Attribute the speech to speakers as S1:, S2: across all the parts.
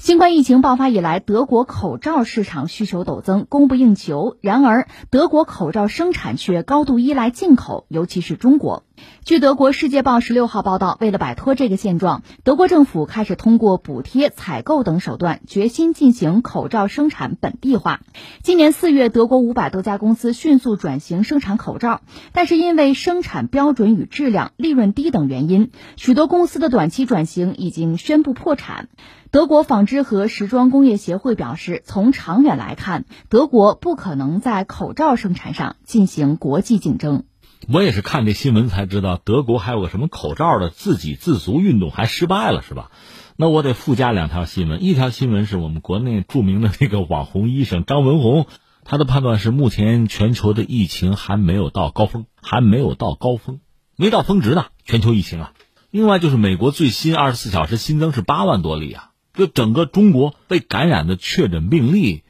S1: 新冠疫情爆发以来，德国口罩市场需求陡增，供不应求。然而，德国口罩生产却高度依赖进口，尤其是中国。据德国《世界报》十六号报道，为了摆脱这个现状，德国政府开始通过补贴、采购等手段，决心进行口罩生产本地化。今年四月，德国五百多家公司迅速转型生产口罩，但是因为生产标准与质量、利润低等原因，许多公司的短期转型已经宣布破产。德国纺织和时装工业协会表示，从长远来看，德国不可能在口罩生产上进行国际竞争。
S2: 我也是看这新闻才知道，德国还有个什么口罩的自给自足运动还失败了，是吧？那我得附加两条新闻。一条新闻是我们国内著名的那个网红医生张文宏，他的判断是目前全球的疫情还没有到高峰，还没有到高峰，没到峰值呢。全球疫情啊。另外就是美国最新二十四小时新增是八万多例啊。就整个中国被感染的确诊病例，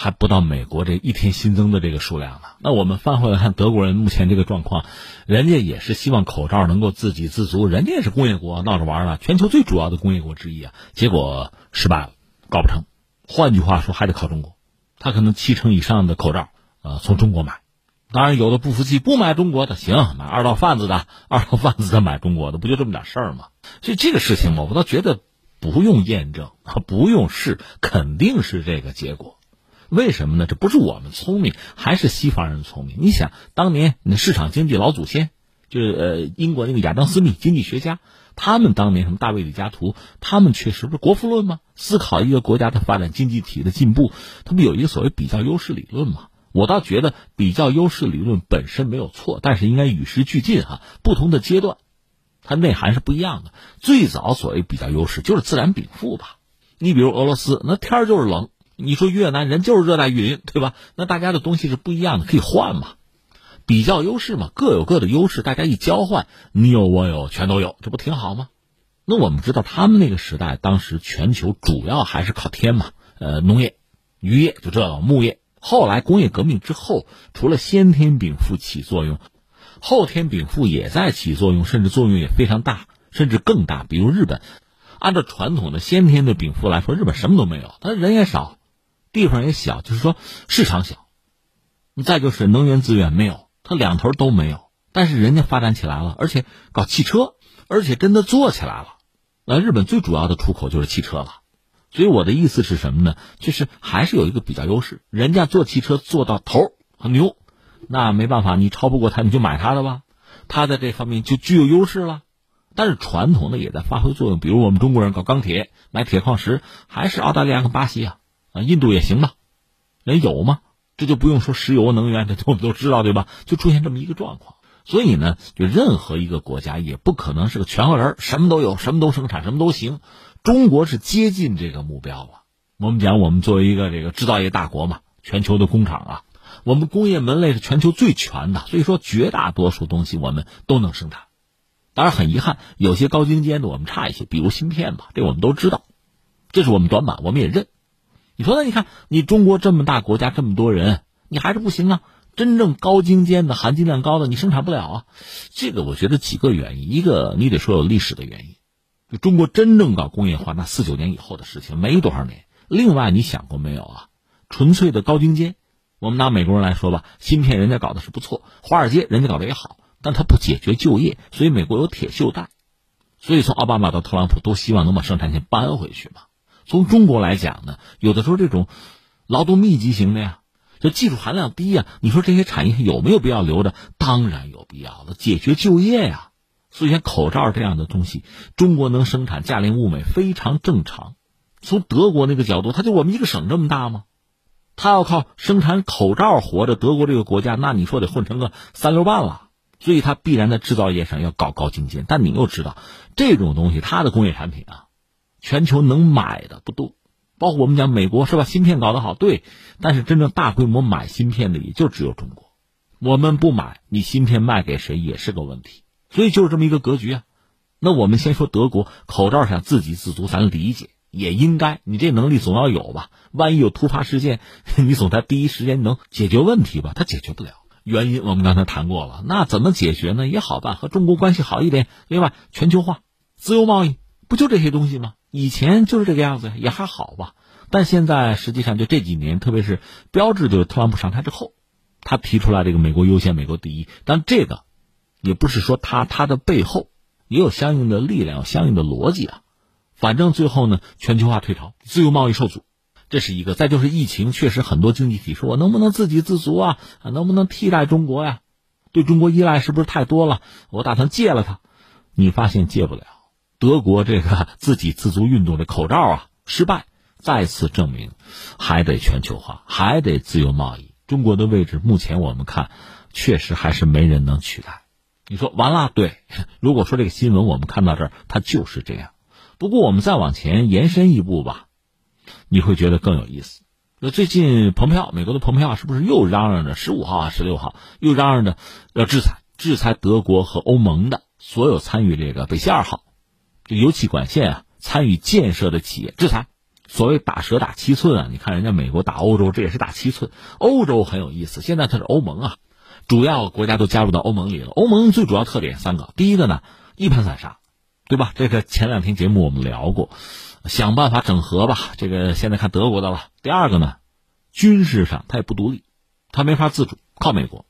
S2: 还不到美国这一天新增的这个数量呢。那我们翻回来看德国人目前这个状况，人家也是希望口罩能够自给自足，人家也是工业国，闹着玩呢，全球最主要的工业国之一啊。结果失败了，搞不成。换句话说，还得靠中国，他可能七成以上的口罩，呃，从中国买。当然，有的不服气，不买中国的，行，买二道贩子的，二道贩子的买中国的，不就这么点事儿吗？所以这个事情，我倒觉得。不用验证，不用试，肯定是这个结果。为什么呢？这不是我们聪明，还是西方人聪明？你想，当年那市场经济老祖先，就是呃英国那个亚当斯密经济学家，他们当年什么大卫李嘉图，他们确实不是国富论吗？思考一个国家的发展经济体的进步，他不有一个所谓比较优势理论吗？我倒觉得比较优势理论本身没有错，但是应该与时俱进哈，不同的阶段。它内涵是不一样的。最早所谓比较优势就是自然禀赋吧。你比如俄罗斯，那天儿就是冷；你说越南人就是热带雨林，对吧？那大家的东西是不一样的，可以换嘛。比较优势嘛，各有各的优势，大家一交换，你有我有，全都有，这不挺好吗？那我们知道，他们那个时代，当时全球主要还是靠天嘛，呃，农业、渔业，就这个牧业。后来工业革命之后，除了先天禀赋起作用。后天禀赋也在起作用，甚至作用也非常大，甚至更大。比如日本，按照传统的先天的禀赋来说，日本什么都没有，他人也少，地方也小，就是说市场小。再就是能源资源没有，它两头都没有。但是人家发展起来了，而且搞汽车，而且真的做起来了。那日本最主要的出口就是汽车了。所以我的意思是什么呢？就是还是有一个比较优势，人家做汽车做到头很牛。那没办法，你超不过他，你就买他的吧。他在这方面就具有优势了。但是传统的也在发挥作用，比如我们中国人搞钢铁、买铁矿石，还是澳大利亚跟巴西啊，印度也行吧？人有吗？这就不用说石油能源，这我们都知道对吧？就出现这么一个状况。所以呢，就任何一个国家也不可能是个全和人，什么都有，什么都生产，什么都行。中国是接近这个目标了。我们讲，我们作为一个这个制造业大国嘛，全球的工厂啊。我们工业门类是全球最全的，所以说绝大多数东西我们都能生产。当然很遗憾，有些高精尖的我们差一些，比如芯片吧，这我们都知道，这是我们短板，我们也认。你说那你看你中国这么大国家这么多人，你还是不行啊？真正高精尖的、含金量高的，你生产不了啊？这个我觉得几个原因，一个你得说有历史的原因，就中国真正搞工业化那四九年以后的事情，没多少年。另外你想过没有啊？纯粹的高精尖。我们拿美国人来说吧，芯片人家搞的是不错，华尔街人家搞的也好，但他不解决就业，所以美国有铁锈带，所以从奥巴马到特朗普都希望能把生产线搬回去嘛。从中国来讲呢，有的时候这种劳动密集型的呀，就技术含量低呀，你说这些产业有没有必要留着？当然有必要了，解决就业呀。所以像口罩这样的东西，中国能生产，价廉物美，非常正常。从德国那个角度，它就我们一个省这么大吗？它要靠生产口罩活着，德国这个国家，那你说得混成个三流半了。所以它必然在制造业上要搞高精尖。但你又知道，这种东西它的工业产品啊，全球能买的不多。包括我们讲美国是吧？芯片搞得好，对，但是真正大规模买芯片的也就只有中国。我们不买，你芯片卖给谁也是个问题。所以就是这么一个格局啊。那我们先说德国口罩上自给自足，咱理解。也应该，你这能力总要有吧？万一有突发事件，你总在第一时间能解决问题吧？他解决不了，原因我们刚才谈过了。那怎么解决呢？也好办，和中国关系好一点。另外，全球化、自由贸易，不就这些东西吗？以前就是这个样子，也还好吧。但现在实际上就这几年，特别是标志就是特朗普上台之后，他提出来这个美国优先、美国第一。但这个也不是说他他的背后也有相应的力量、有相应的逻辑啊。反正最后呢，全球化退潮，自由贸易受阻，这是一个。再就是疫情，确实很多经济体说，我能不能自给自足啊？能不能替代中国呀？对中国依赖是不是太多了？我打算戒了它。你发现戒不了。德国这个自给自足运动的口罩啊，失败，再次证明，还得全球化，还得自由贸易。中国的位置，目前我们看，确实还是没人能取代。你说完了？对。如果说这个新闻我们看到这儿，它就是这样。不过我们再往前延伸一步吧，你会觉得更有意思。那最近蓬佩奥，美国的蓬佩奥是不是又嚷嚷着十五号啊、十六号又嚷嚷着要制裁，制裁德国和欧盟的所有参与这个北溪二号这油气管线啊参与建设的企业制裁。所谓打蛇打七寸啊，你看人家美国打欧洲，这也是打七寸。欧洲很有意思，现在它是欧盟啊，主要国家都加入到欧盟里了。欧盟最主要特点三个，第一个呢，一盘散沙。对吧？这个前两天节目我们聊过，想办法整合吧。这个现在看德国的了。第二个呢，军事上它也不独立，它没法自主，靠美国。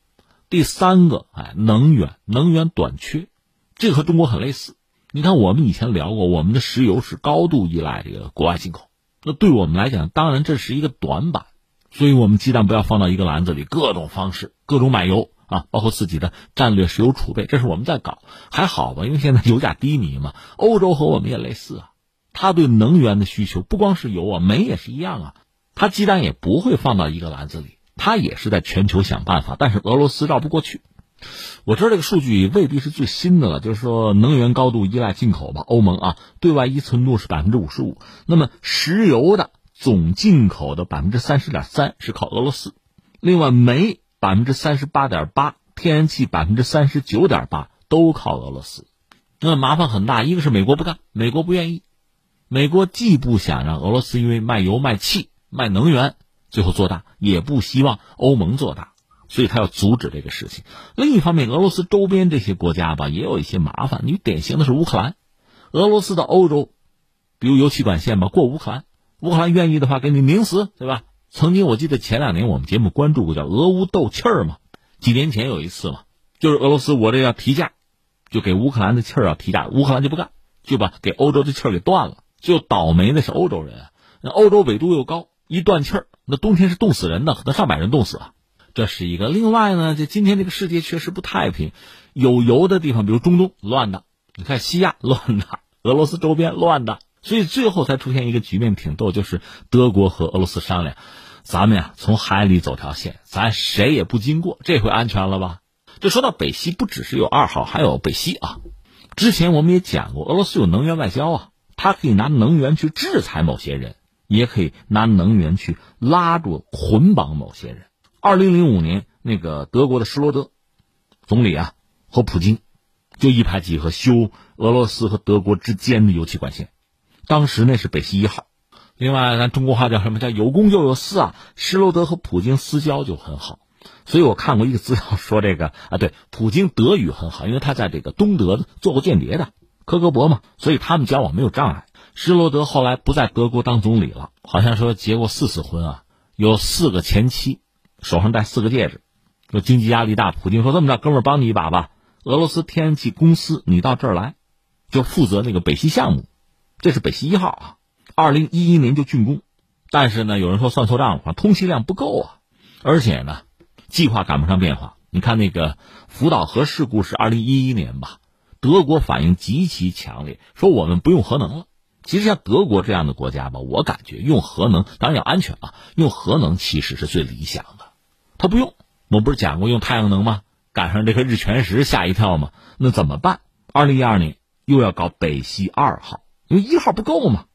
S2: 第三个，哎，能源能源短缺，这和中国很类似。你看，我们以前聊过，我们的石油是高度依赖这个国外进口。那对我们来讲，当然这是一个短板，所以我们鸡蛋不要放到一个篮子里，各种方式，各种买油。啊，包括自己的战略石油储备，这是我们在搞，还好吧？因为现在 油价低迷嘛。欧洲和我们也类似啊，他对能源的需求不光是油啊，煤也是一样啊。他鸡蛋也不会放到一个篮子里，他也是在全球想办法。但是俄罗斯绕不过去。我知道这个数据未必是最新的了，就是说能源高度依赖进口吧。欧盟啊，对外依存度是百分之五十五，那么石油的总进口的百分之三十点三是靠俄罗斯，另外煤。百分之三十八点八，天然气百分之三十九点八都靠俄罗斯，那麻烦很大。一个是美国不干，美国不愿意，美国既不想让俄罗斯因为卖油卖气卖能源最后做大，也不希望欧盟做大，所以他要阻止这个事情。另一方面，俄罗斯周边这些国家吧，也有一些麻烦。你典型的是乌克兰，俄罗斯的欧洲，比如油气管线吧，过乌克兰，乌克兰愿意的话给你拧死，对吧？曾经我记得前两年我们节目关注过叫俄乌斗气儿嘛，几年前有一次嘛，就是俄罗斯我这要提价，就给乌克兰的气儿要提价，乌克兰就不干，就把给欧洲的气儿给断了。就倒霉的是欧洲人，那欧洲纬度又高，一断气儿，那冬天是冻死人的，可能上百人冻死啊。这是一个。另外呢，就今天这个世界确实不太平，有油的地方，比如中东乱的，你看西亚乱的，俄罗斯周边乱的。所以最后才出现一个局面挺逗，就是德国和俄罗斯商量，咱们呀从海里走条线，咱谁也不经过，这回安全了吧？这说到北溪，不只是有二号，还有北溪啊。之前我们也讲过，俄罗斯有能源外交啊，它可以拿能源去制裁某些人，也可以拿能源去拉住、捆绑某些人。二零零五年，那个德国的施罗德总理啊和普京就一拍即合，修俄罗斯和德国之间的油气管线。当时那是北溪一号，另外咱中国话叫什么叫有功就有私啊？施罗德和普京私交就很好，所以我看过一个资料说这个啊，对，普京德语很好，因为他在这个东德做过间谍的科格勃嘛，所以他们交往没有障碍。施罗德后来不在德国当总理了，好像说结过四次婚啊，有四个前妻，手上戴四个戒指，说经济压力大，普京说这么着，哥们儿帮你一把吧，俄罗斯天然气公司你到这儿来，就负责那个北溪项目。这是北溪一号啊，二零一一年就竣工，但是呢，有人说算错账了，通气量不够啊，而且呢，计划赶不上变化。你看那个福岛核事故是二零一一年吧，德国反应极其强烈，说我们不用核能了。其实像德国这样的国家吧，我感觉用核能当然要安全啊，用核能其实是最理想的。他不用，我不是讲过用太阳能吗？赶上这个日全食吓一跳吗？那怎么办？二零一二年又要搞北溪二号。因为一号不够嘛，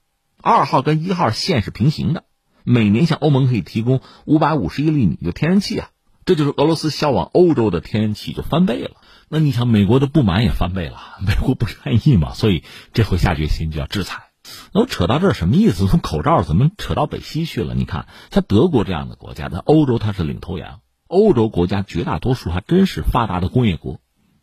S2: 二号跟一号线是平行的，每年向欧盟可以提供五百五十亿米的天然气啊，这就是俄罗斯销往欧洲的天然气就翻倍了。那你想，美国的不满也翻倍了，美国不愿意嘛，所以这回下决心就要制裁。那我扯到这儿什么意思？从口罩怎么扯到北溪去了？你看，像德国这样的国家，在欧洲它是领头羊，欧洲国家绝大多数还真是发达的工业国，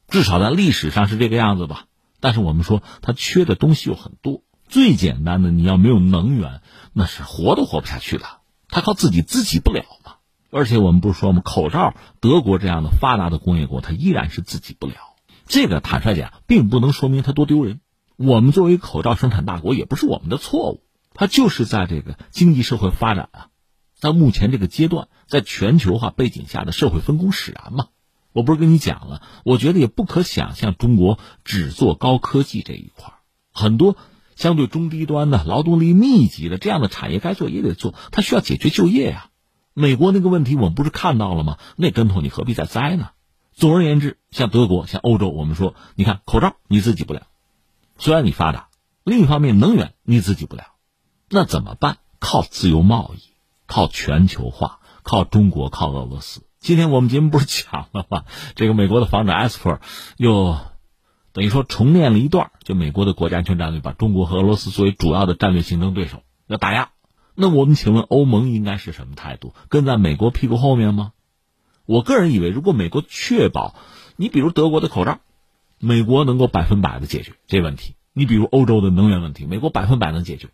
S2: 至少在历史上是这个样子吧。但是我们说它缺的东西又很多，最简单的，你要没有能源，那是活都活不下去的。它靠自己自给不了嘛。而且我们不是说吗？口罩，德国这样的发达的工业国，它依然是自给不了。这个坦率讲，并不能说明它多丢人。我们作为口罩生产大国，也不是我们的错误。它就是在这个经济社会发展啊，在目前这个阶段，在全球化背景下的社会分工使然嘛。我不是跟你讲了？我觉得也不可想象，中国只做高科技这一块很多相对中低端的、劳动力密集的这样的产业该做也得做，它需要解决就业呀。美国那个问题我们不是看到了吗？那跟头你何必再栽呢？总而言之，像德国、像欧洲，我们说，你看口罩你自己不了，虽然你发达，另一方面能源你自己不了，那怎么办？靠自由贸易，靠全球化，靠中国，靠俄罗斯。今天我们节目不是讲了吗？这个美国的防长埃斯珀又等于说重念了一段，就美国的国家安全战略，把中国和俄罗斯作为主要的战略竞争对手要打压。那我们请问欧盟应该是什么态度？跟在美国屁股后面吗？我个人以为，如果美国确保你比如德国的口罩，美国能够百分百的解决这问题；你比如欧洲的能源问题，美国百分百能解决。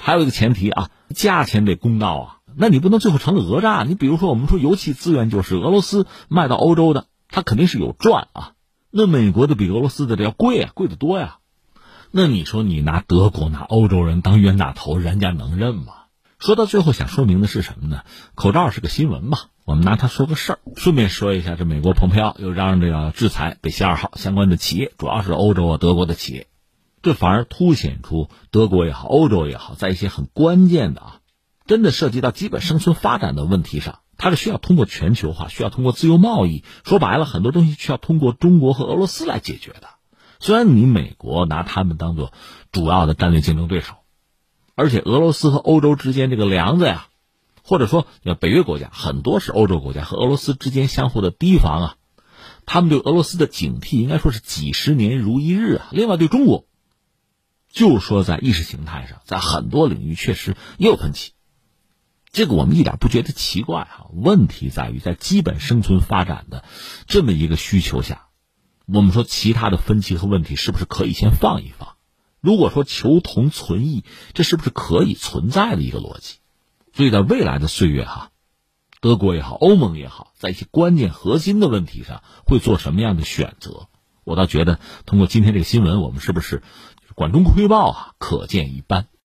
S2: 还有一个前提啊，价钱得公道啊。那你不能最后成了讹诈。你比如说，我们说油气资源就是俄罗斯卖到欧洲的，它肯定是有赚啊。那美国的比俄罗斯的这要贵啊，贵得多呀。那你说你拿德国拿欧洲人当冤大头，人家能认吗？说到最后，想说明的是什么呢？口罩是个新闻吧，我们拿它说个事儿。顺便说一下，这美国蓬佩奥又嚷嚷着要制裁北溪二号相关的企业，主要是欧洲啊、德国的企业，这反而凸显出德国也好、欧洲也好，在一些很关键的啊，真的涉及到基本生存发展的问题上，它是需要通过全球化，需要通过自由贸易。说白了，很多东西需要通过中国和俄罗斯来解决的。虽然你美国拿他们当做主要的战略竞争对手。而且俄罗斯和欧洲之间这个梁子呀，或者说北约国家很多是欧洲国家和俄罗斯之间相互的提防啊，他们对俄罗斯的警惕应该说是几十年如一日啊。另外对中国，就说在意识形态上，在很多领域确实也有分歧，这个我们一点不觉得奇怪啊。问题在于在基本生存发展的这么一个需求下，我们说其他的分歧和问题是不是可以先放一放？如果说求同存异，这是不是可以存在的一个逻辑？所以在未来的岁月哈，德国也好，欧盟也好，在一些关键核心的问题上会做什么样的选择？我倒觉得通过今天这个新闻，我们是不是管中窥豹啊？可见一斑。